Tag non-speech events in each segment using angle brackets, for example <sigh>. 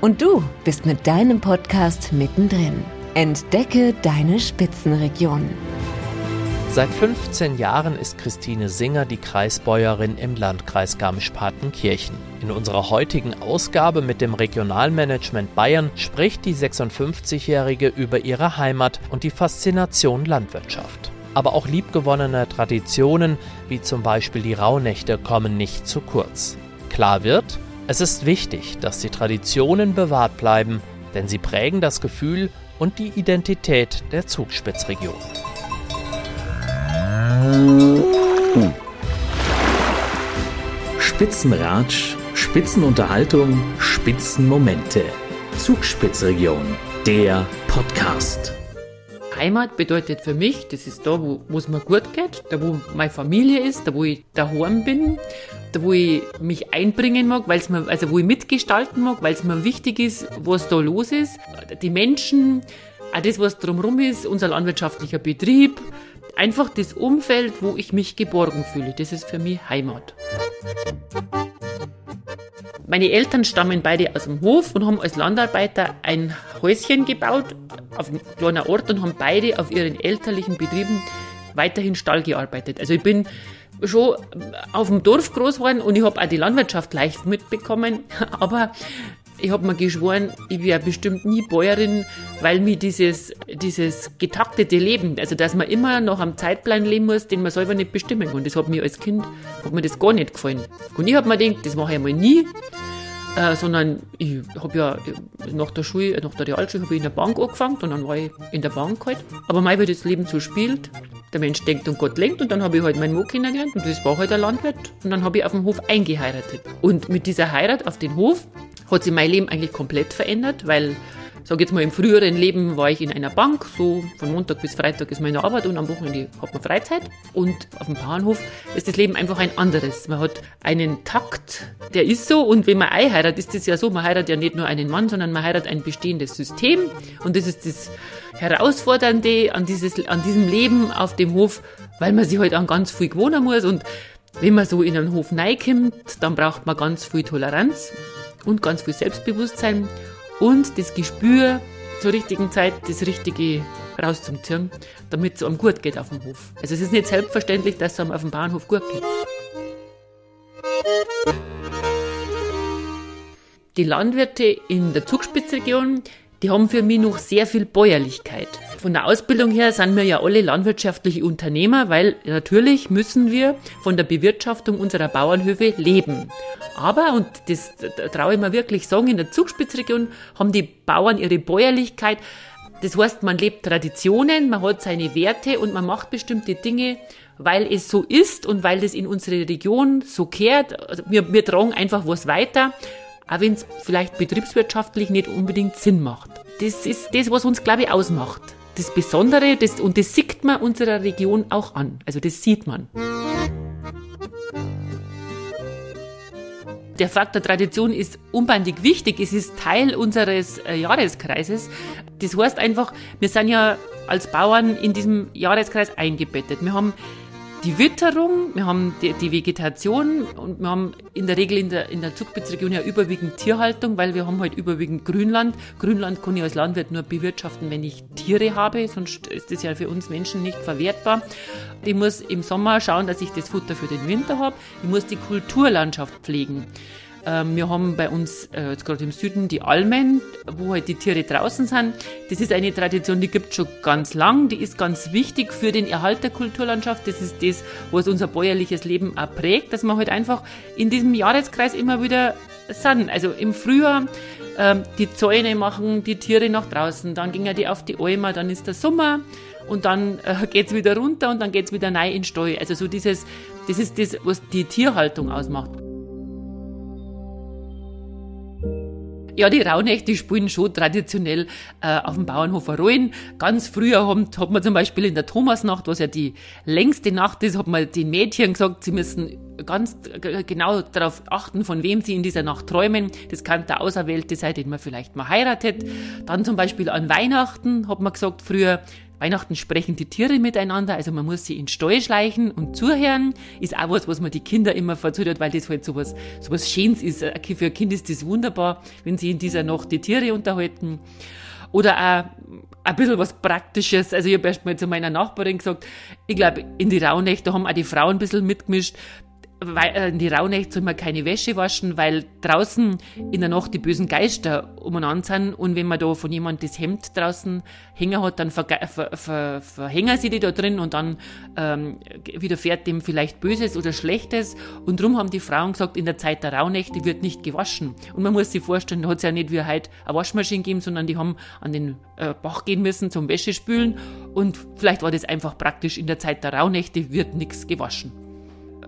Und du bist mit deinem Podcast mittendrin. Entdecke deine Spitzenregion. Seit 15 Jahren ist Christine Singer die Kreisbäuerin im Landkreis Garmisch-Partenkirchen. In unserer heutigen Ausgabe mit dem Regionalmanagement Bayern spricht die 56-Jährige über ihre Heimat und die Faszination Landwirtschaft. Aber auch liebgewonnene Traditionen, wie zum Beispiel die Rauhnächte, kommen nicht zu kurz. Klar wird, es ist wichtig, dass die Traditionen bewahrt bleiben, denn sie prägen das Gefühl und die Identität der Zugspitzregion. Spitzenratsch, Spitzenunterhaltung, Spitzenmomente. Zugspitzregion, der Podcast. Heimat bedeutet für mich, das ist da, wo es mir gut geht, da wo meine Familie ist, da wo ich daheim bin, wo ich mich einbringen mag, weil mir, also wo ich mitgestalten mag, weil es mir wichtig ist, was da los ist. Die Menschen, auch das, was drumherum ist, unser landwirtschaftlicher Betrieb, einfach das Umfeld, wo ich mich geborgen fühle, das ist für mich Heimat. Meine Eltern stammen beide aus dem Hof und haben als Landarbeiter ein Häuschen gebaut auf einem kleinen Ort und haben beide auf ihren elterlichen Betrieben weiterhin Stall gearbeitet. Also ich bin schon auf dem Dorf groß geworden und ich habe auch die Landwirtschaft leicht mitbekommen, <laughs> aber ich habe mir geschworen, ich wäre bestimmt nie Bäuerin, weil mir dieses, dieses getaktete Leben, also dass man immer noch am Zeitplan leben muss, den man selber nicht bestimmen kann. Das hat mir als Kind hat mir das gar nicht gefallen. Und ich habe mir gedacht, das mache ich einmal nie. Äh, sondern ich habe ja nach der Schule, nach der Realschule habe ich in der Bank angefangen und dann war ich in der Bank halt. Aber mein, wie das Leben so spielt, der Mensch denkt und Gott lenkt und dann habe ich halt meinen Mann kennengelernt und das war halt ein Landwirt und dann habe ich auf dem Hof eingeheiratet. Und mit dieser Heirat auf den Hof hat sich mein Leben eigentlich komplett verändert, weil sage jetzt mal, im früheren Leben war ich in einer Bank, so von Montag bis Freitag ist meine Arbeit und am Wochenende hat man Freizeit. Und auf dem Bauernhof ist das Leben einfach ein anderes. Man hat einen Takt, der ist so. Und wenn man einheiratet, ist das ja so, man heiratet ja nicht nur einen Mann, sondern man heiratet ein bestehendes System. Und das ist das Herausfordernde an, dieses, an diesem Leben auf dem Hof, weil man sich halt an ganz viel gewohnen muss. Und wenn man so in einen Hof reinkommt, dann braucht man ganz viel Toleranz und ganz viel Selbstbewusstsein und das Gespür zur richtigen Zeit das Richtige rauszuziehen, damit es einem gut geht auf dem Hof. Also es ist nicht selbstverständlich, dass es einem auf dem Bahnhof gut geht. Die Landwirte in der Zugspitzregion, die haben für mich noch sehr viel Bäuerlichkeit. Von der Ausbildung her sind wir ja alle landwirtschaftliche Unternehmer, weil natürlich müssen wir von der Bewirtschaftung unserer Bauernhöfe leben. Aber, und das traue ich mir wirklich sagen, in der Zugspitzregion haben die Bauern ihre Bäuerlichkeit. Das heißt, man lebt Traditionen, man hat seine Werte und man macht bestimmte Dinge, weil es so ist und weil das in unsere Region so kehrt. Also wir, wir tragen einfach was weiter, auch wenn es vielleicht betriebswirtschaftlich nicht unbedingt Sinn macht. Das ist das, was uns, glaube ich, ausmacht. Das Besondere, das, und das sieht man unserer Region auch an. Also das sieht man. der Faktor Tradition ist unbändig wichtig. Es ist Teil unseres äh, Jahreskreises. Das heißt einfach, wir sind ja als Bauern in diesem Jahreskreis eingebettet. Wir haben die Witterung, wir haben die, die, Vegetation und wir haben in der Regel in der, in der Zugspitzregion ja überwiegend Tierhaltung, weil wir haben halt überwiegend Grünland. Grünland kann ich als Landwirt nur bewirtschaften, wenn ich Tiere habe, sonst ist das ja für uns Menschen nicht verwertbar. Ich muss im Sommer schauen, dass ich das Futter für den Winter habe. Ich muss die Kulturlandschaft pflegen. Ähm, wir haben bei uns, äh, jetzt gerade im Süden, die Almen, wo halt die Tiere draußen sind. Das ist eine Tradition, die gibt schon ganz lang. Die ist ganz wichtig für den Erhalt der Kulturlandschaft. Das ist das, was unser bäuerliches Leben auch prägt, dass wir halt einfach in diesem Jahreskreis immer wieder sind. Also im Frühjahr ähm, die Zäune machen, die Tiere nach draußen, dann gingen die auf die Alma, dann ist der Sommer und dann äh, <laughs> geht's wieder runter und dann geht's wieder rein in den Stall. Also so dieses, das ist das, was die Tierhaltung ausmacht. Ja, die Rauhnächte die spielen schon traditionell äh, auf dem Bauernhof eine Rolle. Ganz früher haben, hat man zum Beispiel in der Thomasnacht, was ja die längste Nacht ist, hat man den Mädchen gesagt, sie müssen ganz genau darauf achten, von wem sie in dieser Nacht träumen. Das kann der Auserwählte sein, den man vielleicht mal heiratet. Dann zum Beispiel an Weihnachten hat man gesagt, früher, Weihnachten sprechen die Tiere miteinander, also man muss sie in Stall schleichen und zuhören. Ist auch was, was man die Kinder immer verzögert, weil das halt sowas, sowas Schönes ist. Für ein Kind ist das wunderbar, wenn sie in dieser Nacht die Tiere unterhalten. Oder auch ein bisschen was Praktisches. Also ich habe erst mal zu meiner Nachbarin gesagt, ich glaube, in die Rauhnächte haben auch die Frauen ein bisschen mitgemischt weil, äh, in die Rauhnächte soll man keine Wäsche waschen, weil draußen in der Nacht die bösen Geister umeinander sind. Und wenn man da von jemand das Hemd draußen hängen hat, dann ver, ver, ver, verhängen sie die da drin und dann ähm, widerfährt dem vielleicht Böses oder Schlechtes. Und darum haben die Frauen gesagt, in der Zeit der Rauhnächte wird nicht gewaschen. Und man muss sich vorstellen, da hat es ja nicht wie heute eine Waschmaschine gegeben, sondern die haben an den äh, Bach gehen müssen zum Wäschespülen. Und vielleicht war das einfach praktisch, in der Zeit der Rauhnächte wird nichts gewaschen.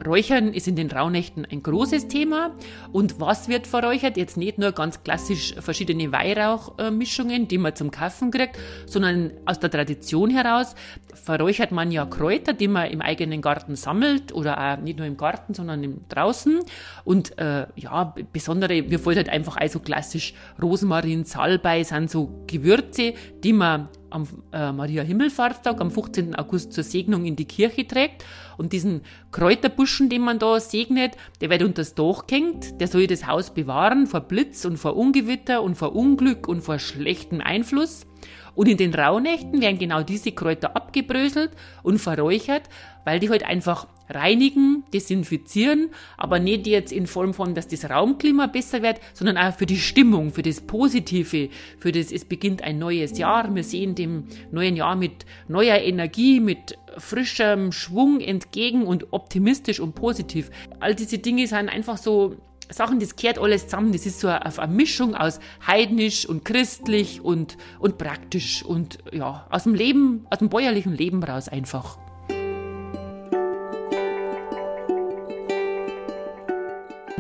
Räuchern ist in den Rauhnächten ein großes Thema. Und was wird verräuchert? Jetzt nicht nur ganz klassisch verschiedene Weihrauchmischungen, die man zum Kaufen kriegt, sondern aus der Tradition heraus verräuchert man ja Kräuter, die man im eigenen Garten sammelt oder auch nicht nur im Garten, sondern draußen. Und äh, ja, besondere, mir fällt halt einfach also klassisch Rosmarin, Salbei sind so Gewürze, die man am äh, Maria Himmelfahrtstag am 15. August zur Segnung in die Kirche trägt. Und diesen Kräuterbuschen, den man da segnet, der wird unter das Dach gehängt, der soll das Haus bewahren vor Blitz und vor Ungewitter und vor Unglück und vor schlechtem Einfluss. Und in den Rauhnächten werden genau diese Kräuter abgebröselt und verräuchert, weil die halt einfach reinigen, desinfizieren, aber nicht jetzt in Form von, dass das Raumklima besser wird, sondern auch für die Stimmung, für das Positive, für das, es beginnt ein neues Jahr. Wir sehen dem neuen Jahr mit neuer Energie, mit frischem Schwung entgegen und optimistisch und positiv. All diese Dinge sind einfach so Sachen, das kehrt alles zusammen. Das ist so eine, Mischung aus heidnisch und christlich und, und praktisch und ja, aus dem Leben, aus dem bäuerlichen Leben raus einfach.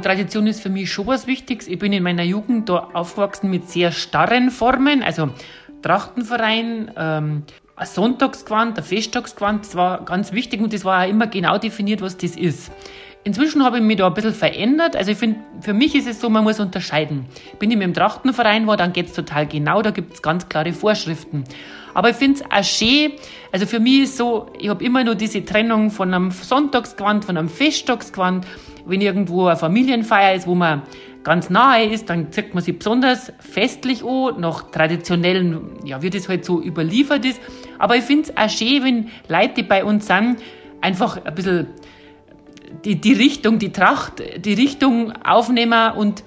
Tradition ist für mich schon was Wichtiges. Ich bin in meiner Jugend da aufgewachsen mit sehr starren Formen, also Trachtenverein, ähm, ein Sonntagsgewand, ein Festtagsgewand, das war ganz wichtig und das war auch immer genau definiert, was das ist. Inzwischen habe ich mich da ein bisschen verändert. Also ich finde, für mich ist es so, man muss unterscheiden. Bin ich mit dem Trachtenverein war, dann geht es total genau, da gibt es ganz klare Vorschriften. Aber ich finde es auch schön, also für mich ist so, ich habe immer nur diese Trennung von einem Sonntagsgewand, von einem Festtagsgewand. Wenn irgendwo eine Familienfeier ist, wo man ganz nahe ist, dann zieht man sich besonders festlich an, nach traditionellen, ja, wie das halt so überliefert ist. Aber ich finde es auch schön, wenn Leute, bei uns sind, einfach ein bisschen die, die Richtung, die Tracht, die Richtung aufnehmen und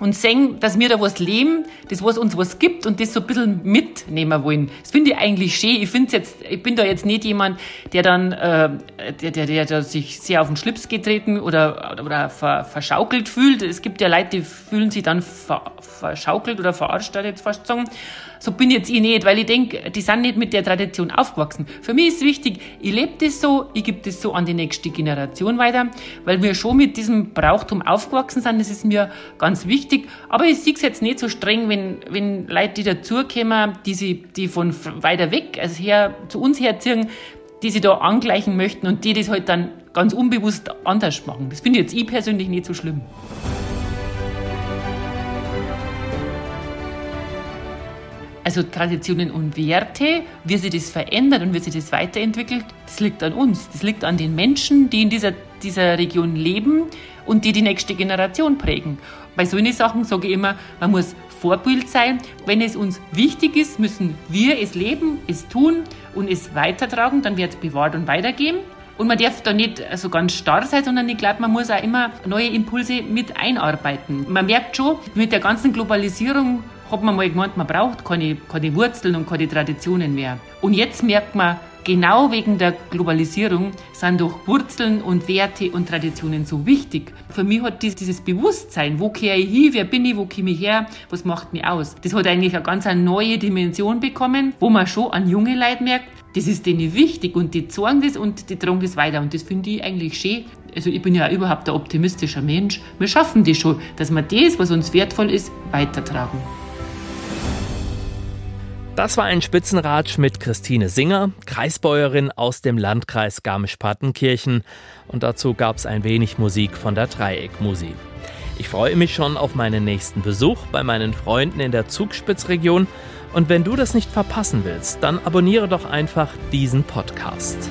und sehen, dass wir da was leben, das was uns was gibt und das so ein bisschen mitnehmen wollen. Das finde ich eigentlich schön. Ich finde jetzt, ich bin da jetzt nicht jemand, der dann, äh, der, der, der, der sich sehr auf den Schlips getreten oder, oder ver, verschaukelt fühlt. Es gibt ja Leute, die fühlen sich dann ver, verschaukelt oder verarscht, jetzt fast sagen. So bin jetzt ich nicht, weil ich denke, die sind nicht mit der Tradition aufgewachsen. Für mich ist wichtig, ich lebe das so, ich gebe das so an die nächste Generation weiter, weil wir schon mit diesem Brauchtum aufgewachsen sind. Das ist mir ganz wichtig. Aber ich sehe es jetzt nicht so streng, wenn, wenn Leute, die dazukommen, die, sie, die von weiter weg, also her, zu uns herziehen, die sie da angleichen möchten und die das halt dann ganz unbewusst anders machen. Das finde jetzt ich persönlich nicht so schlimm. Also Traditionen und Werte, wie sich das verändert und wie sich das weiterentwickelt, das liegt an uns. Das liegt an den Menschen, die in dieser, dieser Region leben und die die nächste Generation prägen. Bei solchen Sachen sage ich immer, man muss Vorbild sein. Wenn es uns wichtig ist, müssen wir es leben, es tun und es weitertragen, dann wird es bewahrt und weitergehen. Und man darf da nicht so ganz starr sein, sondern ich glaube, man muss auch immer neue Impulse mit einarbeiten. Man merkt schon, mit der ganzen Globalisierung hat man mal gemeint, man braucht keine, keine Wurzeln und keine Traditionen mehr. Und jetzt merkt man, Genau wegen der Globalisierung sind doch Wurzeln und Werte und Traditionen so wichtig. Für mich hat dieses Bewusstsein, wo kehre ich hin, wer bin ich, wo komme ich her, was macht mich aus, das hat eigentlich eine ganz neue Dimension bekommen, wo man schon an junge Leute merkt, das ist denen wichtig und die zeigen das und die tragen das weiter und das finde ich eigentlich schön. Also ich bin ja überhaupt ein optimistischer Mensch. Wir schaffen das schon, dass wir das, was uns wertvoll ist, weitertragen. Das war ein Spitzenratsch mit Christine Singer, Kreisbäuerin aus dem Landkreis Garmisch-Partenkirchen. Und dazu gab es ein wenig Musik von der Dreieckmusik. Ich freue mich schon auf meinen nächsten Besuch bei meinen Freunden in der Zugspitzregion. Und wenn du das nicht verpassen willst, dann abonniere doch einfach diesen Podcast.